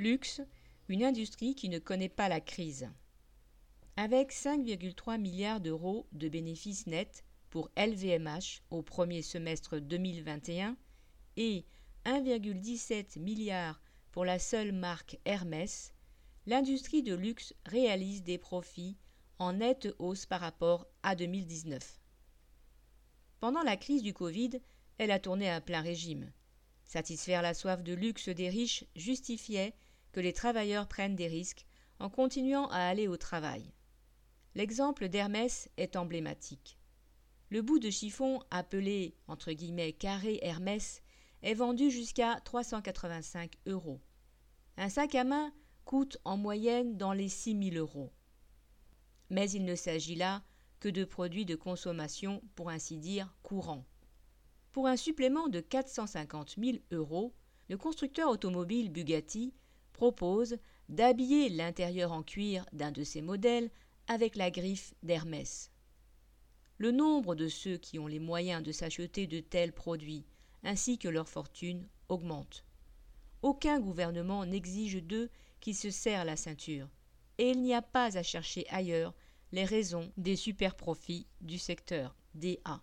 Luxe, une industrie qui ne connaît pas la crise. Avec 5,3 milliards d'euros de bénéfices nets pour LVMH au premier semestre 2021 et 1,17 milliard pour la seule marque Hermès, l'industrie de luxe réalise des profits en nette hausse par rapport à 2019. Pendant la crise du Covid, elle a tourné à plein régime. Satisfaire la soif de luxe des riches justifiait que les travailleurs prennent des risques en continuant à aller au travail. L'exemple d'Hermès est emblématique. Le bout de chiffon appelé entre guillemets carré Hermès est vendu jusqu'à 385 euros. Un sac à main coûte en moyenne dans les 6 000 euros. Mais il ne s'agit là que de produits de consommation, pour ainsi dire, courants. Pour un supplément de 450 000 euros, le constructeur automobile Bugatti propose d'habiller l'intérieur en cuir d'un de ses modèles avec la griffe d'Hermès. Le nombre de ceux qui ont les moyens de s'acheter de tels produits, ainsi que leur fortune, augmente. Aucun gouvernement n'exige d'eux qu'ils se serrent la ceinture, et il n'y a pas à chercher ailleurs les raisons des super profits du secteur DA.